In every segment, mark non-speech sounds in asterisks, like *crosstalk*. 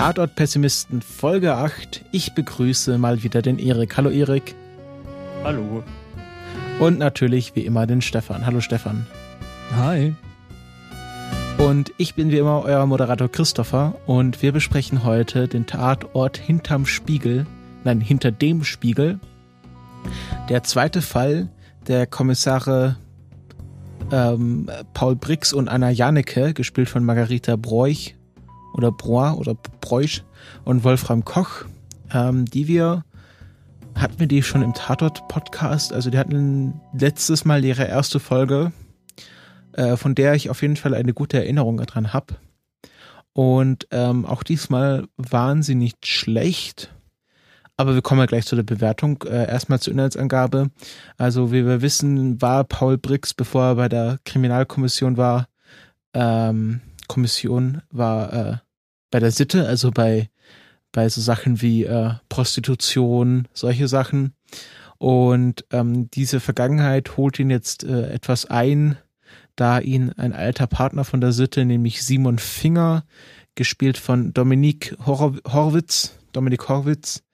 Tatort-Pessimisten Folge 8. Ich begrüße mal wieder den Erik. Hallo Erik. Hallo. Und natürlich wie immer den Stefan. Hallo Stefan. Hi. Und ich bin wie immer euer Moderator Christopher und wir besprechen heute den Tatort hinterm Spiegel, nein, hinter dem Spiegel. Der zweite Fall der Kommissare ähm, Paul Brix und Anna Janecke, gespielt von Margarita Broich oder Broy oder Breusch und Wolfram Koch, ähm, die wir hatten wir die schon im Tatort-Podcast, also die hatten letztes Mal ihre erste Folge äh, von der ich auf jeden Fall eine gute Erinnerung daran habe. Und ähm, auch diesmal waren sie nicht schlecht. Aber wir kommen ja gleich zu der Bewertung. Äh, erstmal zur Inhaltsangabe. Also, wie wir wissen, war Paul Brix, bevor er bei der Kriminalkommission war, ähm, Kommission war äh, bei der Sitte, also bei, bei so Sachen wie äh, Prostitution, solche Sachen. Und ähm, diese Vergangenheit holt ihn jetzt äh, etwas ein, da ihn ein alter Partner von der Sitte, nämlich Simon Finger, gespielt von Dominik Hor Horwitz, Dominik Horwitz,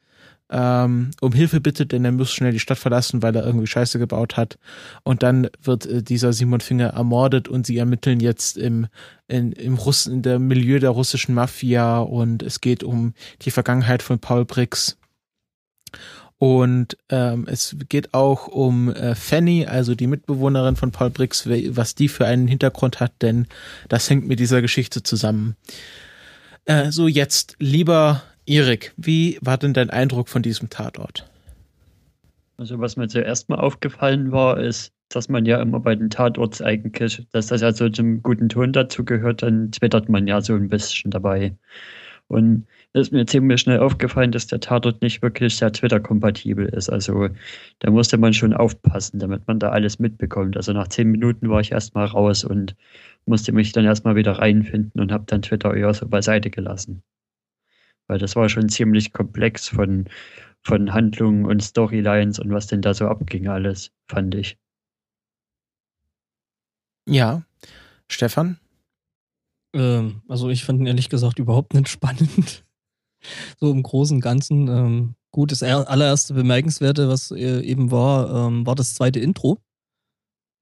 ähm, um Hilfe bittet, denn er muss schnell die Stadt verlassen, weil er irgendwie Scheiße gebaut hat. Und dann wird äh, dieser Simon Finger ermordet und sie ermitteln jetzt im, in, im Russen, in der Milieu der russischen Mafia und es geht um die Vergangenheit von Paul Brix. Und ähm, es geht auch um äh, Fanny, also die Mitbewohnerin von Paul Brix, was die für einen Hintergrund hat, denn das hängt mit dieser Geschichte zusammen. Äh, so, jetzt, lieber Erik, wie war denn dein Eindruck von diesem Tatort? Also, was mir zuerst mal aufgefallen war, ist, dass man ja immer bei den Tatorts eigentlich, dass das ja so zum guten Ton dazu gehört, dann twittert man ja so ein bisschen dabei. Und ist mir ziemlich schnell aufgefallen, dass der Tatort nicht wirklich sehr Twitter-kompatibel ist. Also da musste man schon aufpassen, damit man da alles mitbekommt. Also nach zehn Minuten war ich erstmal raus und musste mich dann erstmal wieder reinfinden und habe dann Twitter eher so beiseite gelassen. Weil das war schon ziemlich komplex von, von Handlungen und Storylines und was denn da so abging alles, fand ich. Ja. Stefan? Ähm, also ich fand ihn ehrlich gesagt überhaupt nicht *laughs* spannend so im Großen und Ganzen. Ähm, gut, das allererste Bemerkenswerte, was äh, eben war, ähm, war das zweite Intro.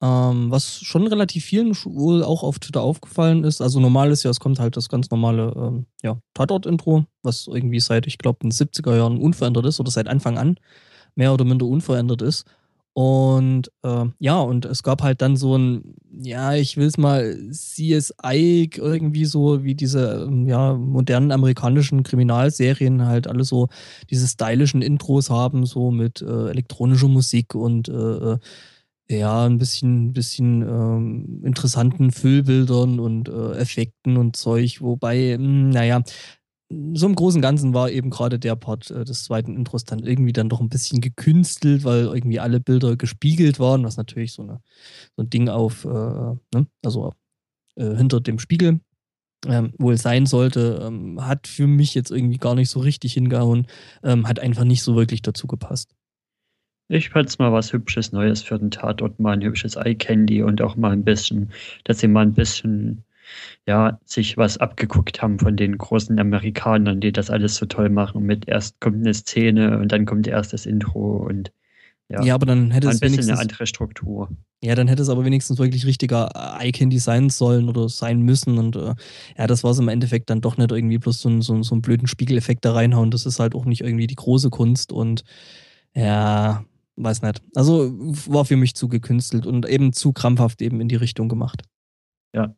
Ähm, was schon relativ vielen wohl auch auf Twitter aufgefallen ist. Also normal ist ja, es kommt halt das ganz normale ähm, ja, Tatort-Intro, was irgendwie seit, ich glaube, den 70er Jahren unverändert ist oder seit Anfang an mehr oder minder unverändert ist. Und äh, ja, und es gab halt dann so ein, ja, ich will es mal CSI irgendwie so, wie diese ähm, ja, modernen amerikanischen Kriminalserien halt alle so diese stylischen Intros haben, so mit äh, elektronischer Musik und äh, äh ja, ein bisschen, bisschen ähm, interessanten Füllbildern und äh, Effekten und Zeug, wobei, mh, hm, naja, so im Großen und Ganzen war eben gerade der Part äh, des zweiten Intros dann irgendwie dann doch ein bisschen gekünstelt, weil irgendwie alle Bilder gespiegelt waren, was natürlich so, eine, so ein Ding auf, äh, ne? also äh, hinter dem Spiegel ähm, wohl sein sollte, ähm, hat für mich jetzt irgendwie gar nicht so richtig hingehauen, ähm, hat einfach nicht so wirklich dazu gepasst. Ich fand es mal was Hübsches Neues für den Tatort, mal ein hübsches Eye Candy und auch mal ein bisschen, dass sie mal ein bisschen ja, sich was abgeguckt haben von den großen Amerikanern, die das alles so toll machen. Mit erst kommt eine Szene und dann kommt erst das Intro und ja, ja aber dann hätte es ein bisschen wenigstens, eine andere Struktur. Ja, dann hätte es aber wenigstens wirklich richtiger Icon sein sollen oder sein müssen. Und äh, ja, das war es im Endeffekt dann doch nicht irgendwie bloß so, so, so einen blöden Spiegeleffekt da reinhauen. Das ist halt auch nicht irgendwie die große Kunst und ja, weiß nicht. Also war für mich zu gekünstelt und eben zu krampfhaft eben in die Richtung gemacht. Ja,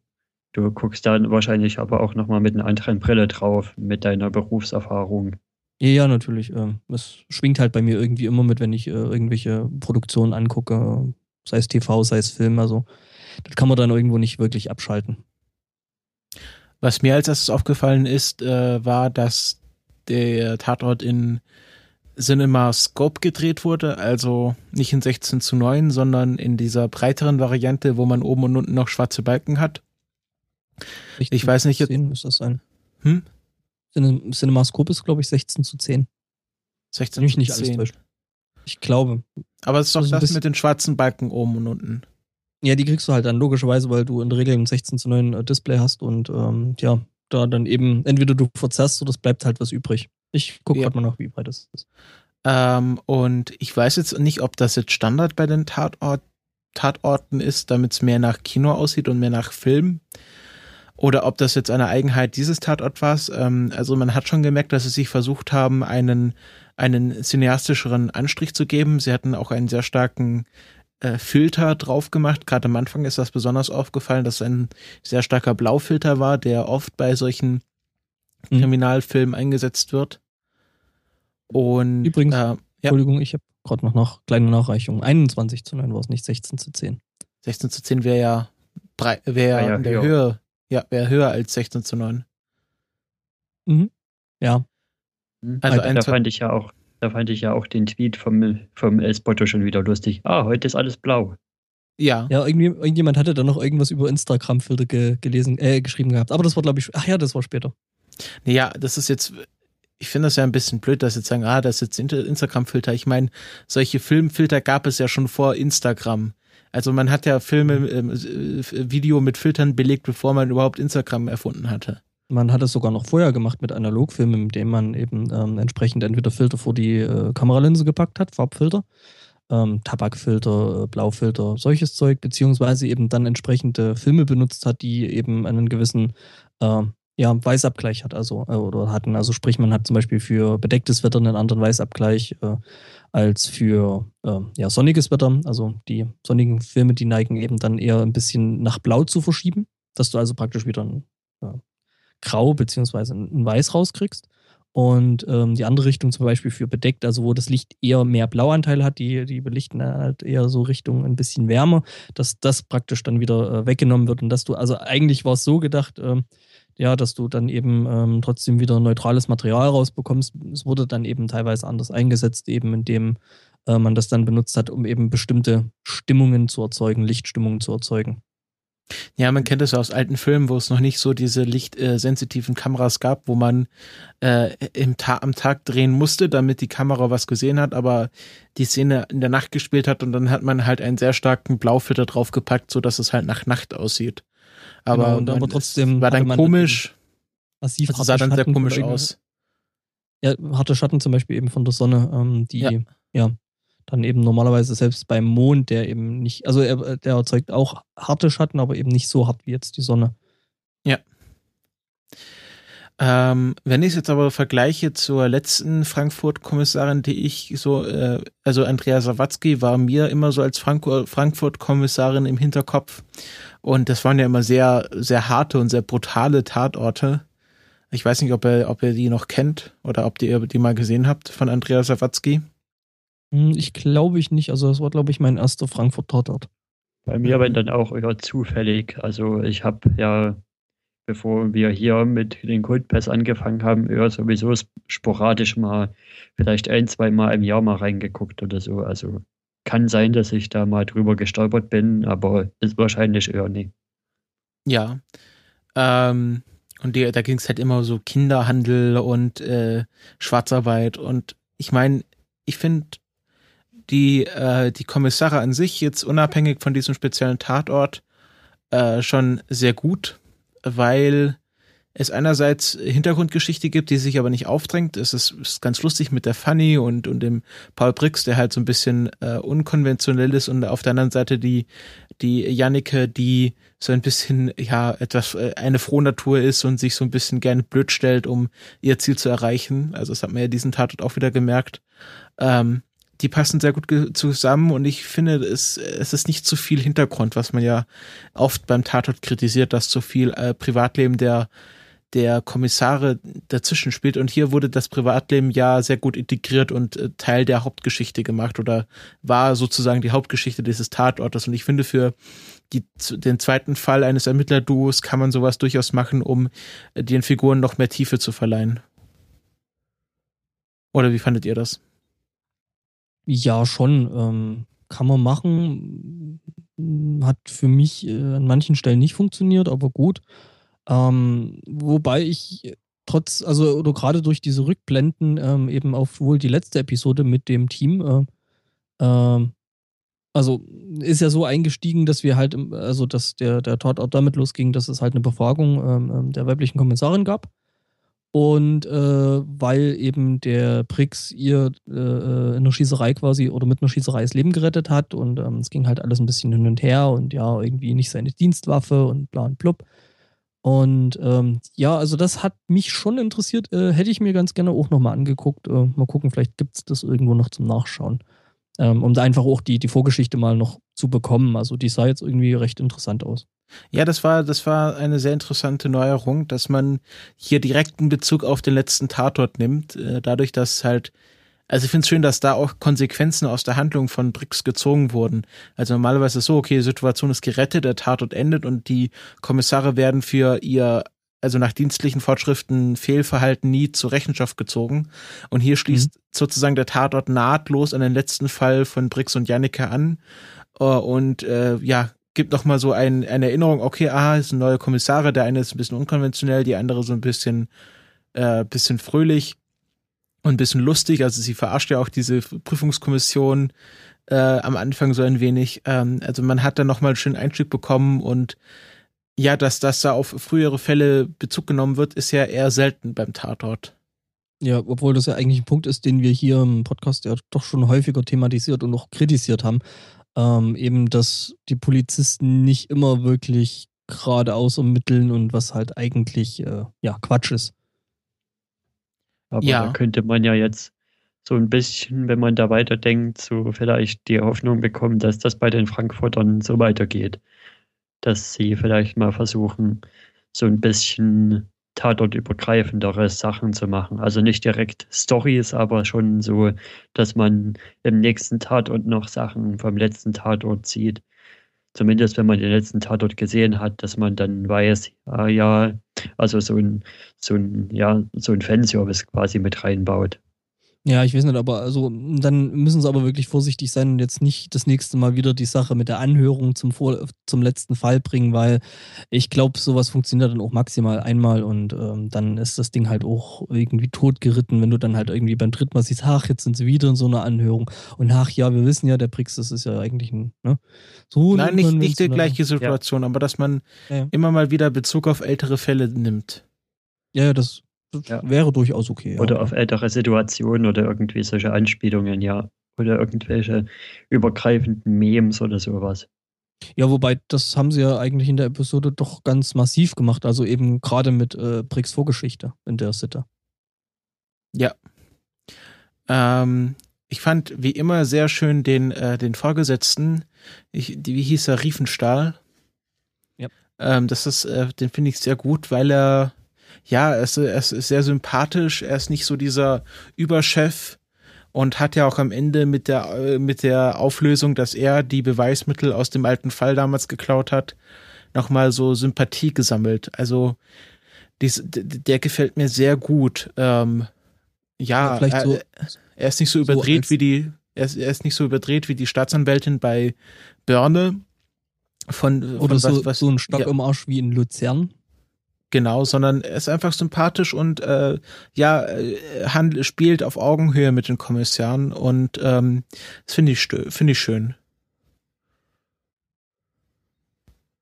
Du guckst dann wahrscheinlich aber auch nochmal mit einer anderen Brille drauf, mit deiner Berufserfahrung. Ja, natürlich. Ähm, es schwingt halt bei mir irgendwie immer mit, wenn ich äh, irgendwelche Produktionen angucke, sei es TV, sei es Film. Also, das kann man dann irgendwo nicht wirklich abschalten. Was mir als erstes aufgefallen ist, äh, war, dass der Tatort in Cinema Scope gedreht wurde, also nicht in 16 zu 9, sondern in dieser breiteren Variante, wo man oben und unten noch schwarze Balken hat. Ich, ich weiß nicht. 10 muss das sein. Hm? Cinemascope ist, glaube ich, 16 zu 10. 16 Wenn zu nicht 10. Alles ich glaube. Aber es ist doch also das mit den schwarzen Balken oben und unten. Ja, die kriegst du halt dann logischerweise, weil du in der Regel ein 16 zu 9 äh, Display hast und ähm, ja, da dann eben, entweder du verzerrst oder es bleibt halt was übrig. Ich gucke ja. gerade mal nach, wie breit das ist. Ähm, und ich weiß jetzt nicht, ob das jetzt Standard bei den Tatort, Tatorten ist, damit es mehr nach Kino aussieht und mehr nach Film. Oder ob das jetzt eine Eigenheit dieses Tatort war. Ähm, also man hat schon gemerkt, dass sie sich versucht haben, einen, einen cineastischeren Anstrich zu geben. Sie hatten auch einen sehr starken äh, Filter drauf gemacht. Gerade am Anfang ist das besonders aufgefallen, dass ein sehr starker Blaufilter war, der oft bei solchen mhm. Kriminalfilmen eingesetzt wird. Und übrigens, äh, ja. Entschuldigung, ich habe gerade noch nach, kleine Nachreichung. 21 zu 9 war es nicht, 16 zu 10. 16 zu 10 wäre ja, wär ja, ja in der Höhe. Ja, wäre höher als 16 zu 9. Mhm. Ja. Mhm. Also, also da fand ich ja auch da fand ich ja auch den Tweet vom, vom El Spotto schon wieder lustig. Ah, heute ist alles blau. Ja. Ja, irgendwie, irgendjemand hatte da noch irgendwas über Instagram-Filter ge, gelesen, äh, geschrieben gehabt. Aber das war, glaube ich, ach ja, das war später. Ja, das ist jetzt, ich finde das ja ein bisschen blöd, dass jetzt sagen, ah, das ist jetzt Instagram-Filter. Ich meine, solche Filmfilter gab es ja schon vor Instagram. Also man hat ja Filme, äh, Video mit Filtern belegt, bevor man überhaupt Instagram erfunden hatte. Man hat es sogar noch vorher gemacht mit Analogfilmen, mit dem man eben ähm, entsprechend entweder Filter vor die äh, Kameralinse gepackt hat, Farbfilter, ähm, Tabakfilter, äh, Blaufilter, solches Zeug, beziehungsweise eben dann entsprechende Filme benutzt hat, die eben einen gewissen äh, ja, Weißabgleich hat, also äh, oder hatten. Also sprich, man hat zum Beispiel für bedecktes Wetter einen anderen Weißabgleich äh, als für äh, ja, sonniges Wetter. Also die sonnigen Filme, die neigen eben dann eher ein bisschen nach Blau zu verschieben, dass du also praktisch wieder ein Grau beziehungsweise ein Weiß rauskriegst. Und ähm, die andere Richtung zum Beispiel für bedeckt, also wo das Licht eher mehr Blauanteil hat, die, die belichten halt eher so Richtung ein bisschen wärmer, dass das praktisch dann wieder äh, weggenommen wird und dass du, also eigentlich war es so gedacht, ähm, ja, dass du dann eben ähm, trotzdem wieder neutrales Material rausbekommst. Es wurde dann eben teilweise anders eingesetzt, eben indem äh, man das dann benutzt hat, um eben bestimmte Stimmungen zu erzeugen, Lichtstimmungen zu erzeugen. Ja, man kennt das aus alten Filmen, wo es noch nicht so diese lichtsensitiven äh, Kameras gab, wo man äh, im Ta am Tag drehen musste, damit die Kamera was gesehen hat, aber die Szene in der Nacht gespielt hat und dann hat man halt einen sehr starken Blaufilter draufgepackt, so dass es halt nach Nacht aussieht. Aber, genau, aber trotzdem war dann komisch. Massiv also sah dann sehr komisch aus. Ja, harte Schatten zum Beispiel eben von der Sonne, ähm, die ja. ja dann eben normalerweise selbst beim Mond, der eben nicht, also er, der erzeugt auch harte Schatten, aber eben nicht so hart wie jetzt die Sonne. Ja. Ähm, wenn ich es jetzt aber vergleiche zur letzten Frankfurt-Kommissarin, die ich so, äh, also Andrea Sawatzki war mir immer so als Frank Frankfurt-Kommissarin im Hinterkopf. Und das waren ja immer sehr, sehr harte und sehr brutale Tatorte. Ich weiß nicht, ob ihr, ob ihr die noch kennt oder ob ihr die mal gesehen habt von Andrea Sawatzki. Hm, ich glaube ich nicht. Also das war, glaube ich, mein erster Frankfurt-Tatort. Bei mir aber dann auch eher zufällig. Also ich habe ja, bevor wir hier mit den Coldpass angefangen haben, eher sowieso sporadisch mal, vielleicht ein, zwei Mal im Jahr mal reingeguckt oder so. Also kann sein, dass ich da mal drüber gestolpert bin, aber ist wahrscheinlich eher nicht. Ja. Ähm, und die, da ging es halt immer so Kinderhandel und äh, Schwarzarbeit. Und ich meine, ich finde die, äh, die Kommissare an sich jetzt unabhängig von diesem speziellen Tatort äh, schon sehr gut, weil es einerseits Hintergrundgeschichte gibt, die sich aber nicht aufdrängt. Es ist, ist ganz lustig mit der Fanny und, und dem Paul Brix, der halt so ein bisschen äh, unkonventionell ist und auf der anderen Seite die, die Jannike, die so ein bisschen, ja, etwas, äh, eine frohe Natur ist und sich so ein bisschen gerne blöd stellt, um ihr Ziel zu erreichen. Also das hat man ja diesen Tatort auch wieder gemerkt. Ähm, die passen sehr gut zusammen und ich finde, es, es ist nicht zu viel Hintergrund, was man ja oft beim Tatort kritisiert, dass zu viel äh, Privatleben der der Kommissare dazwischen spielt und hier wurde das Privatleben ja sehr gut integriert und äh, Teil der Hauptgeschichte gemacht oder war sozusagen die Hauptgeschichte dieses Tatortes und ich finde für die, den zweiten Fall eines Ermittlerduos kann man sowas durchaus machen, um äh, den Figuren noch mehr Tiefe zu verleihen. Oder wie fandet ihr das? Ja, schon. Ähm, kann man machen. Hat für mich äh, an manchen Stellen nicht funktioniert, aber gut. Ähm, wobei ich trotz, also oder gerade durch diese Rückblenden ähm, eben auf wohl die letzte Episode mit dem Team äh, äh, Also ist ja so eingestiegen, dass wir halt, also dass der, der Tatort damit losging, dass es halt eine Befragung ähm, ähm, der weiblichen Kommissarin gab. Und äh, weil eben der Prix ihr äh, äh, in der Schießerei quasi oder mit einer Schießerei das Leben gerettet hat und ähm, es ging halt alles ein bisschen hin und her und ja, irgendwie nicht seine Dienstwaffe und bla und blub. Und ähm, ja, also das hat mich schon interessiert. Äh, hätte ich mir ganz gerne auch nochmal angeguckt. Äh, mal gucken, vielleicht gibt es das irgendwo noch zum Nachschauen. Ähm, um da einfach auch die, die Vorgeschichte mal noch zu bekommen. Also die sah jetzt irgendwie recht interessant aus. Ja, das war, das war eine sehr interessante Neuerung, dass man hier direkten Bezug auf den letzten Tatort nimmt, äh, dadurch, dass halt also ich finde es schön, dass da auch Konsequenzen aus der Handlung von Brix gezogen wurden. Also normalerweise ist es so, okay, die Situation ist gerettet, der Tatort endet und die Kommissare werden für ihr, also nach dienstlichen Fortschriften Fehlverhalten nie zur Rechenschaft gezogen. Und hier schließt mhm. sozusagen der Tatort nahtlos an den letzten Fall von Brix und Janneke an. Äh, und äh, ja, gibt noch mal so ein, eine Erinnerung, okay, ah, es sind neue Kommissare, der eine ist ein bisschen unkonventionell, die andere so ein bisschen, äh, bisschen fröhlich und ein bisschen lustig. Also sie verarscht ja auch diese Prüfungskommission äh, am Anfang so ein wenig. Ähm, also man hat da nochmal einen schönen Einstieg bekommen und ja, dass das da auf frühere Fälle Bezug genommen wird, ist ja eher selten beim Tatort. Ja, obwohl das ja eigentlich ein Punkt ist, den wir hier im Podcast ja doch schon häufiger thematisiert und auch kritisiert haben. Ähm, eben, dass die Polizisten nicht immer wirklich geradeaus ermitteln und was halt eigentlich äh, ja Quatsch ist. Aber ja. da könnte man ja jetzt so ein bisschen, wenn man da weiterdenkt, so vielleicht die Hoffnung bekommen, dass das bei den Frankfurtern so weitergeht. Dass sie vielleicht mal versuchen, so ein bisschen tatortübergreifendere Sachen zu machen. Also nicht direkt Stories, aber schon so, dass man im nächsten Tatort noch Sachen vom letzten Tatort sieht zumindest wenn man den letzten Tatort gesehen hat, dass man dann weiß, ah, ja, also so ein, so ein, ja, so ein Fanservice quasi mit reinbaut. Ja, ich weiß nicht, aber also dann müssen sie aber wirklich vorsichtig sein und jetzt nicht das nächste Mal wieder die Sache mit der Anhörung zum, Vor zum letzten Fall bringen, weil ich glaube, sowas funktioniert dann auch maximal einmal und ähm, dann ist das Ding halt auch irgendwie totgeritten, wenn du dann halt irgendwie beim dritten Mal siehst, ach, jetzt sind sie wieder in so einer Anhörung und ach ja, wir wissen ja, der Prix, das ist ja eigentlich ein, ne? So Nein, nicht, nicht die gleiche Situation, ja. aber dass man ja. immer mal wieder Bezug auf ältere Fälle nimmt. Ja, das ja. wäre durchaus okay. Oder auf ältere Situationen oder irgendwie solche Anspielungen, ja. Oder irgendwelche übergreifenden Memes oder sowas. Ja, wobei, das haben sie ja eigentlich in der Episode doch ganz massiv gemacht. Also eben gerade mit äh, Bricks Vorgeschichte in der Sitte. Ja. Ähm, ich fand wie immer sehr schön den, äh, den Vorgesetzten, ich, die, wie hieß er, Riefenstahl. Ja. Ähm, das ist, äh, den finde ich sehr gut, weil er ja, er ist, er ist sehr sympathisch, er ist nicht so dieser Überchef und hat ja auch am Ende mit der, äh, mit der Auflösung, dass er die Beweismittel aus dem alten Fall damals geklaut hat, nochmal so Sympathie gesammelt. Also, dies, der gefällt mir sehr gut. Ähm, ja, ja er, so, er, ist nicht so überdreht so wie die, er ist, er ist nicht so überdreht wie die Staatsanwältin bei Börne. Von, von Oder so, was, was, so ein Stock ja. im Arsch wie in Luzern. Genau, sondern er ist einfach sympathisch und äh, ja, äh, handelt, spielt auf Augenhöhe mit den Kommissaren und ähm, das finde ich, finde ich schön.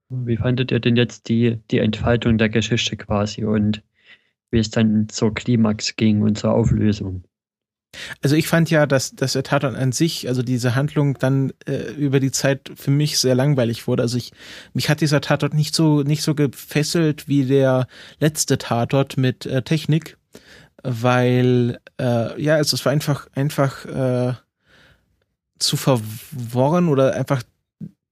Wie fandet ihr denn jetzt die, die Entfaltung der Geschichte quasi und wie es dann zur Klimax ging und zur Auflösung? Also ich fand ja, dass, dass der Tatort an sich, also diese Handlung dann äh, über die Zeit für mich sehr langweilig wurde. Also ich, mich hat dieser Tatort nicht so, nicht so gefesselt wie der letzte Tatort mit äh, Technik, weil, äh, ja, also es war einfach, einfach äh, zu verworren oder einfach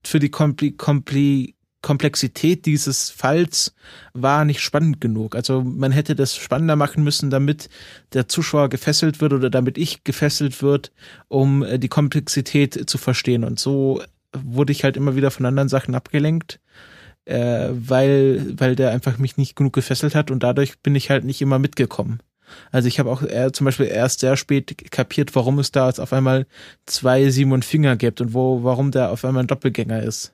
für die Kompli, Kompli Komplexität dieses Falls war nicht spannend genug. Also man hätte das spannender machen müssen, damit der Zuschauer gefesselt wird oder damit ich gefesselt wird, um äh, die Komplexität zu verstehen. Und so wurde ich halt immer wieder von anderen Sachen abgelenkt, äh, weil, weil der einfach mich nicht genug gefesselt hat und dadurch bin ich halt nicht immer mitgekommen. Also ich habe auch äh, zum Beispiel erst sehr spät kapiert, warum es da jetzt auf einmal zwei Simon Finger gibt und wo, warum der auf einmal ein Doppelgänger ist.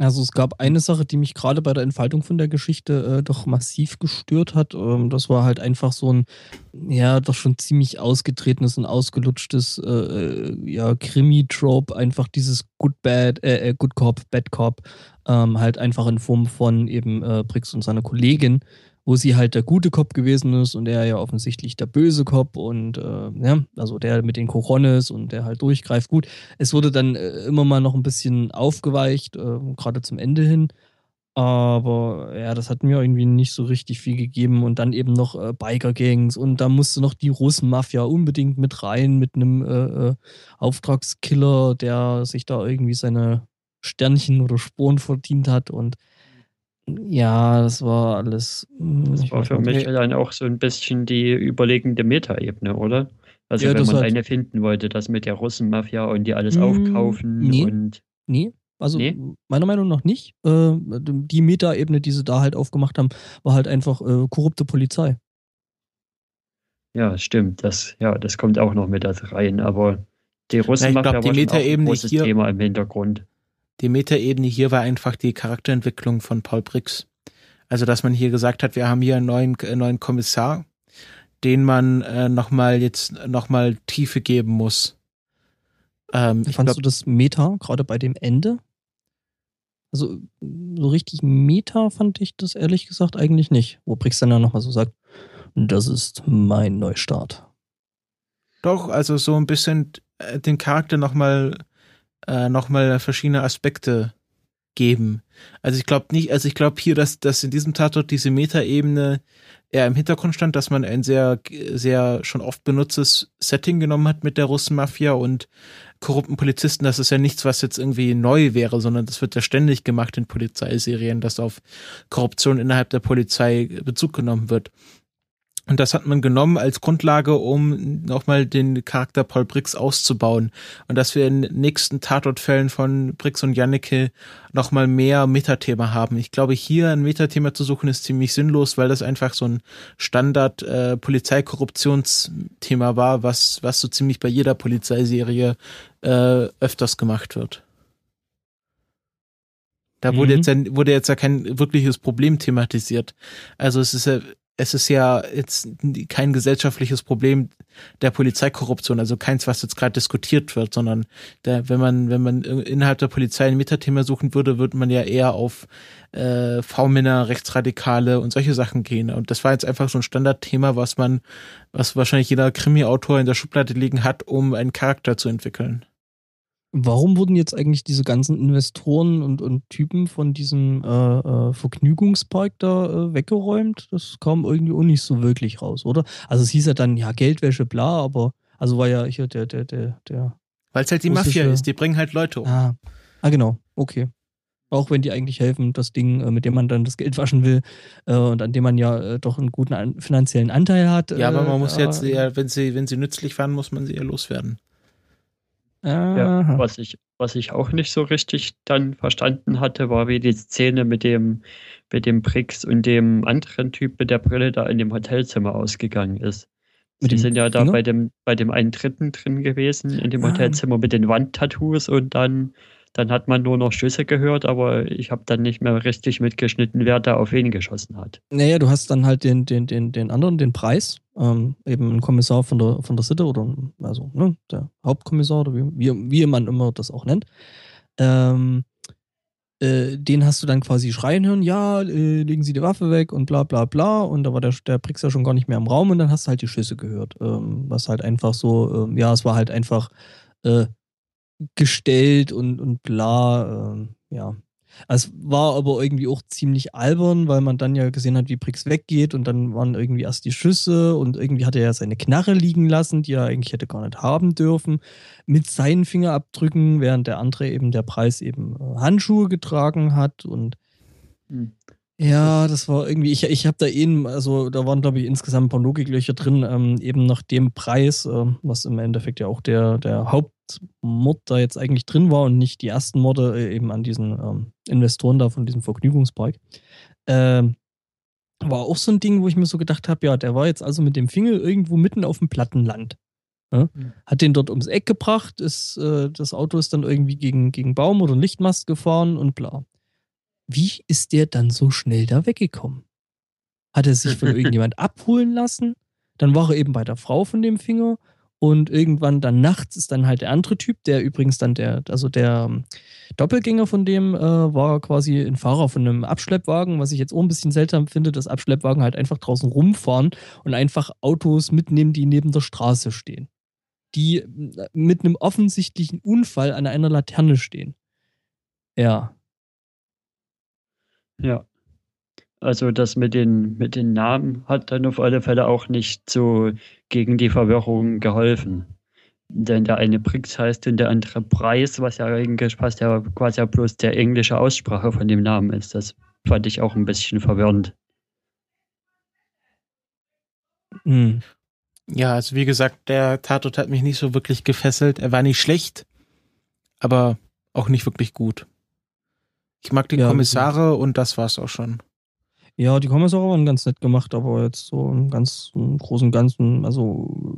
Also es gab eine Sache, die mich gerade bei der Entfaltung von der Geschichte äh, doch massiv gestört hat. Ähm, das war halt einfach so ein, ja, doch schon ziemlich ausgetretenes und ausgelutschtes äh, äh ja, Krimi-Trope, einfach dieses Good Bad, äh, äh, Good Cop, Bad Cop, ähm, halt einfach in Form von eben äh, Brix und seiner Kollegin wo sie halt der gute Cop gewesen ist und er ja offensichtlich der böse Cop und äh, ja, also der mit den Corones und der halt durchgreift. Gut, es wurde dann äh, immer mal noch ein bisschen aufgeweicht, äh, gerade zum Ende hin. Aber ja, das hat mir irgendwie nicht so richtig viel gegeben. Und dann eben noch äh, Biker-Gangs und da musste noch die Russen-Mafia unbedingt mit rein, mit einem äh, äh, Auftragskiller, der sich da irgendwie seine Sternchen oder Sporen verdient hat. Und ja, das war alles. Hm, das war für mich dann auch so ein bisschen die überlegende Metaebene, oder? Also ja, wenn man eine finden wollte, das mit der Russenmafia und die alles hm, aufkaufen nee, und. Nee, also nee? meiner Meinung nach nicht. Äh, die Metaebene, die sie da halt aufgemacht haben, war halt einfach äh, korrupte Polizei. Ja, stimmt. Das, ja, das kommt auch noch mit rein, aber die Russenmafia ja, war ein großes hier, Thema im Hintergrund. Die Metaebene hier war einfach die Charakterentwicklung von Paul Brix. Also, dass man hier gesagt hat, wir haben hier einen neuen, äh, neuen Kommissar, den man äh, nochmal jetzt nochmal Tiefe geben muss. Ähm, Fandst glaub, du das Meta, gerade bei dem Ende? Also, so richtig Meta fand ich das ehrlich gesagt eigentlich nicht. Wo Brix dann ja nochmal so sagt, das ist mein Neustart. Doch, also so ein bisschen äh, den Charakter nochmal äh, nochmal verschiedene Aspekte geben. Also ich glaube nicht, also ich glaube hier, dass, dass in diesem Tatort diese Metaebene eher im Hintergrund stand, dass man ein sehr, sehr schon oft benutztes Setting genommen hat mit der Russenmafia und korrupten Polizisten. Das ist ja nichts, was jetzt irgendwie neu wäre, sondern das wird ja ständig gemacht in Polizeiserien, dass auf Korruption innerhalb der Polizei Bezug genommen wird. Und das hat man genommen als Grundlage, um nochmal den Charakter Paul Brix auszubauen. Und dass wir in den nächsten Tatortfällen von Brix und Janneke nochmal mehr Metathema haben. Ich glaube, hier ein Metathema zu suchen ist ziemlich sinnlos, weil das einfach so ein Standard äh, Polizeikorruptionsthema war, was, was so ziemlich bei jeder Polizeiserie äh, öfters gemacht wird. Da wurde mhm. jetzt ja, wurde jetzt ja kein wirkliches Problem thematisiert. Also es ist ja es ist ja jetzt kein gesellschaftliches Problem der Polizeikorruption, also keins, was jetzt gerade diskutiert wird, sondern der, wenn man, wenn man innerhalb der Polizei ein Metathema suchen würde, würde man ja eher auf äh, V-Männer, Rechtsradikale und solche Sachen gehen. Und das war jetzt einfach so ein Standardthema, was man, was wahrscheinlich jeder Krimi-Autor in der Schublade liegen hat, um einen Charakter zu entwickeln. Warum wurden jetzt eigentlich diese ganzen Investoren und, und Typen von diesem äh, äh, Vergnügungspark da äh, weggeräumt? Das kam irgendwie auch nicht so wirklich raus, oder? Also es hieß ja dann, ja, Geldwäsche, bla, aber also war ja hier der, der, der, der. Weil es halt die Mafia ist, die bringen halt Leute um. Ah, ah genau, okay. Auch wenn die eigentlich helfen, das Ding, äh, mit dem man dann das Geld waschen will äh, und an dem man ja doch einen guten an finanziellen Anteil hat. Ja, aber man muss jetzt, eher, wenn sie, wenn sie nützlich waren, muss man sie ja loswerden. Ja, was ich, was ich auch nicht so richtig dann verstanden hatte, war wie die Szene mit dem, mit dem Brix und dem anderen Typ mit der Brille da in dem Hotelzimmer ausgegangen ist. Mit die sind ja da bei dem, bei dem einen Dritten drin gewesen, in dem ah. Hotelzimmer mit den Wandtattoos und dann dann hat man nur noch Schüsse gehört, aber ich habe dann nicht mehr richtig mitgeschnitten, wer da auf wen geschossen hat. Naja, du hast dann halt den, den, den, den anderen, den Preis, ähm, eben ein Kommissar von der, von der Sitte oder also ne, der Hauptkommissar oder wie, wie, wie man immer das auch nennt. Ähm, äh, den hast du dann quasi schreien hören, ja, äh, legen Sie die Waffe weg und bla bla bla. Und da war der, der Prix ja schon gar nicht mehr im Raum und dann hast du halt die Schüsse gehört. Ähm, was halt einfach so, ähm, ja, es war halt einfach äh, gestellt und, und bla, äh, ja. Es war aber irgendwie auch ziemlich albern, weil man dann ja gesehen hat, wie Brix weggeht und dann waren irgendwie erst die Schüsse und irgendwie hat er ja seine Knarre liegen lassen, die er eigentlich hätte gar nicht haben dürfen, mit seinen Fingerabdrücken, während der andere eben der Preis eben äh, Handschuhe getragen hat und hm. Ja, das war irgendwie, ich, ich habe da eben, also da waren, glaube ich, insgesamt ein paar Logiklöcher drin, ähm, eben nach dem Preis, äh, was im Endeffekt ja auch der, der Hauptmord da jetzt eigentlich drin war und nicht die ersten Morde äh, eben an diesen ähm, Investoren da von diesem Vergnügungspark. Ähm, war auch so ein Ding, wo ich mir so gedacht habe, ja, der war jetzt also mit dem Finger irgendwo mitten auf dem Plattenland. Ja? Mhm. Hat den dort ums Eck gebracht, ist, äh, das Auto ist dann irgendwie gegen, gegen Baum oder Lichtmast gefahren und bla. Wie ist der dann so schnell da weggekommen? Hat er sich von *laughs* irgendjemand abholen lassen? Dann war er eben bei der Frau von dem Finger und irgendwann dann nachts ist dann halt der andere Typ, der übrigens dann der, also der ähm, Doppelgänger von dem äh, war quasi ein Fahrer von einem Abschleppwagen, was ich jetzt auch ein bisschen seltsam finde, dass Abschleppwagen halt einfach draußen rumfahren und einfach Autos mitnehmen, die neben der Straße stehen. Die äh, mit einem offensichtlichen Unfall an einer Laterne stehen. Ja. Ja. Also das mit den, mit den Namen hat dann auf alle Fälle auch nicht so gegen die Verwirrung geholfen. Denn der eine Brix heißt und der andere Preis, was ja eigentlich fast ja quasi bloß der englische Aussprache von dem Namen ist. Das fand ich auch ein bisschen verwirrend. Mhm. Ja, also wie gesagt, der Tatort hat mich nicht so wirklich gefesselt. Er war nicht schlecht, aber auch nicht wirklich gut. Ich mag die ja, Kommissare und das war's auch schon. Ja, die Kommissare waren ganz nett gemacht, aber jetzt so im ganz im großen Ganzen, also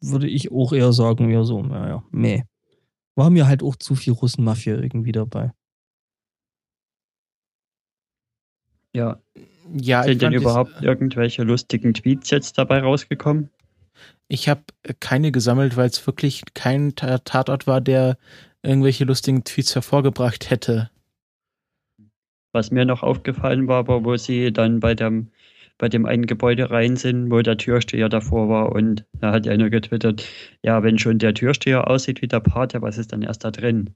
würde ich auch eher sagen, ja so, naja, meh. War mir halt auch zu viel Russenmafia irgendwie dabei. Ja. ja Sind denn überhaupt irgendwelche lustigen Tweets jetzt dabei rausgekommen? Ich habe keine gesammelt, weil es wirklich kein Tatort war, der irgendwelche lustigen Tweets hervorgebracht hätte. Was mir noch aufgefallen war, war, wo sie dann bei dem, bei dem einen Gebäude rein sind, wo der Türsteher davor war und da hat einer getwittert, ja, wenn schon der Türsteher aussieht wie der Pate, was ist dann erst da drin?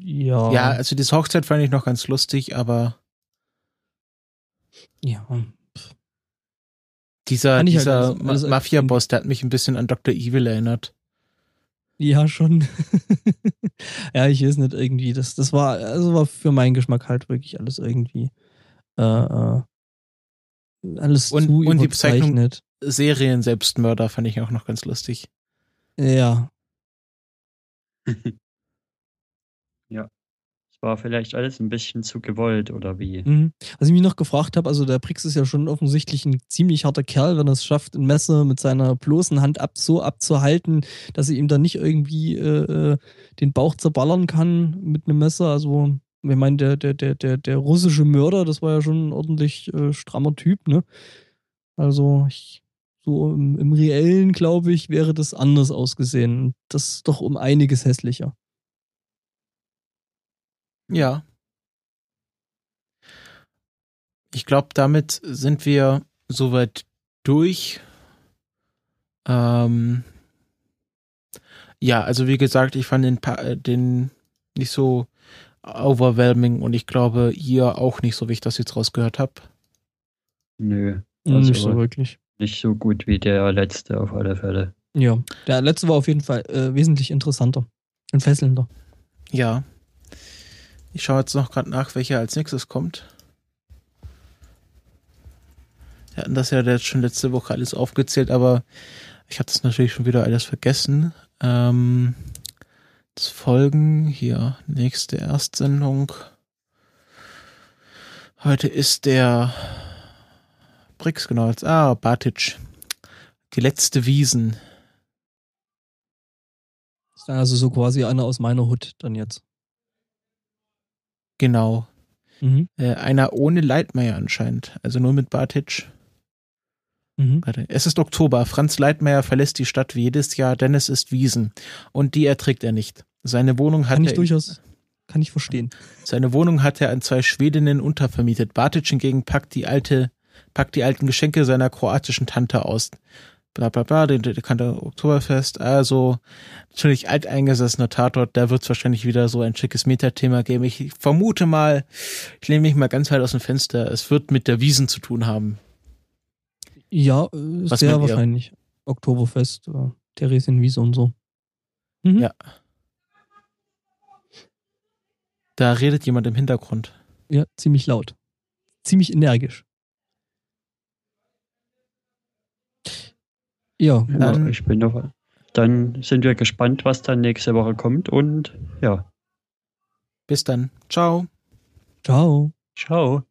Ja. Ja, also diese Hochzeit fand ich noch ganz lustig, aber ja. Dieser, halt dieser halt Mafia-Boss, der hat mich ein bisschen an Dr. Evil erinnert. Ja, schon. *laughs* ja, ich weiß nicht, irgendwie. Das, das war, also war für meinen Geschmack halt wirklich alles irgendwie äh, äh, alles und, zu und die Bezeichnung Serien-Selbstmörder fand ich auch noch ganz lustig. Ja. *laughs* war vielleicht alles ein bisschen zu gewollt oder wie? Mhm. Was ich mich noch gefragt habe, also der Prix ist ja schon offensichtlich ein ziemlich harter Kerl, wenn er es schafft, ein Messer mit seiner bloßen Hand ab, so abzuhalten, dass er ihm dann nicht irgendwie äh, äh den Bauch zerballern kann mit einem Messer. Also, ich meine, der, der, der, der, der russische Mörder, das war ja schon ein ordentlich äh, strammer Typ, ne? Also, ich, so im, im Reellen, glaube ich, wäre das anders ausgesehen. Das ist doch um einiges hässlicher. Ja. Ich glaube, damit sind wir soweit durch. Ähm ja, also wie gesagt, ich fand den, äh, den nicht so overwhelming und ich glaube, ihr auch nicht so, wie ich das jetzt rausgehört habe. Nö. Also nicht so wirklich. Nicht so gut wie der letzte auf alle Fälle. Ja, der letzte war auf jeden Fall äh, wesentlich interessanter und fesselnder. Ja, ich schaue jetzt noch gerade nach, welcher als nächstes kommt. Wir hatten das ja jetzt schon letzte Woche alles aufgezählt, aber ich habe das natürlich schon wieder alles vergessen. Ähm, das Folgen hier, nächste Erstsendung. Heute ist der Brix, genau, jetzt, ah, Batic. Die letzte Wiesen. Ist dann also so quasi einer aus meiner Hut dann jetzt. Genau. Mhm. Äh, einer ohne Leitmeier anscheinend, also nur mit Bartic. Mhm. Es ist Oktober. Franz Leitmeier verlässt die Stadt wie jedes Jahr, denn es ist Wiesen. Und die erträgt er nicht. Seine Wohnung hat Kann ich er durchaus, kann ich verstehen. Seine Wohnung hat er an zwei Schwedinnen untervermietet. Bartic hingegen packt die alte, packt die alten Geschenke seiner kroatischen Tante aus bla bla bla, den, den kannte Oktoberfest, also natürlich alteingesessener Tatort, da wird es wahrscheinlich wieder so ein schickes Metathema geben. Ich vermute mal, ich lehne mich mal ganz weit aus dem Fenster, es wird mit der Wiesen zu tun haben. Ja, äh, Was sehr wahrscheinlich. Ihr? Oktoberfest, äh, Theresienwiese und so. Mhm. Ja. Da redet jemand im Hintergrund. Ja, ziemlich laut. Ziemlich energisch. Ja, dann, ja ich bin noch. Dann sind wir gespannt, was dann nächste Woche kommt und ja. Bis dann. Ciao. Ciao. Ciao.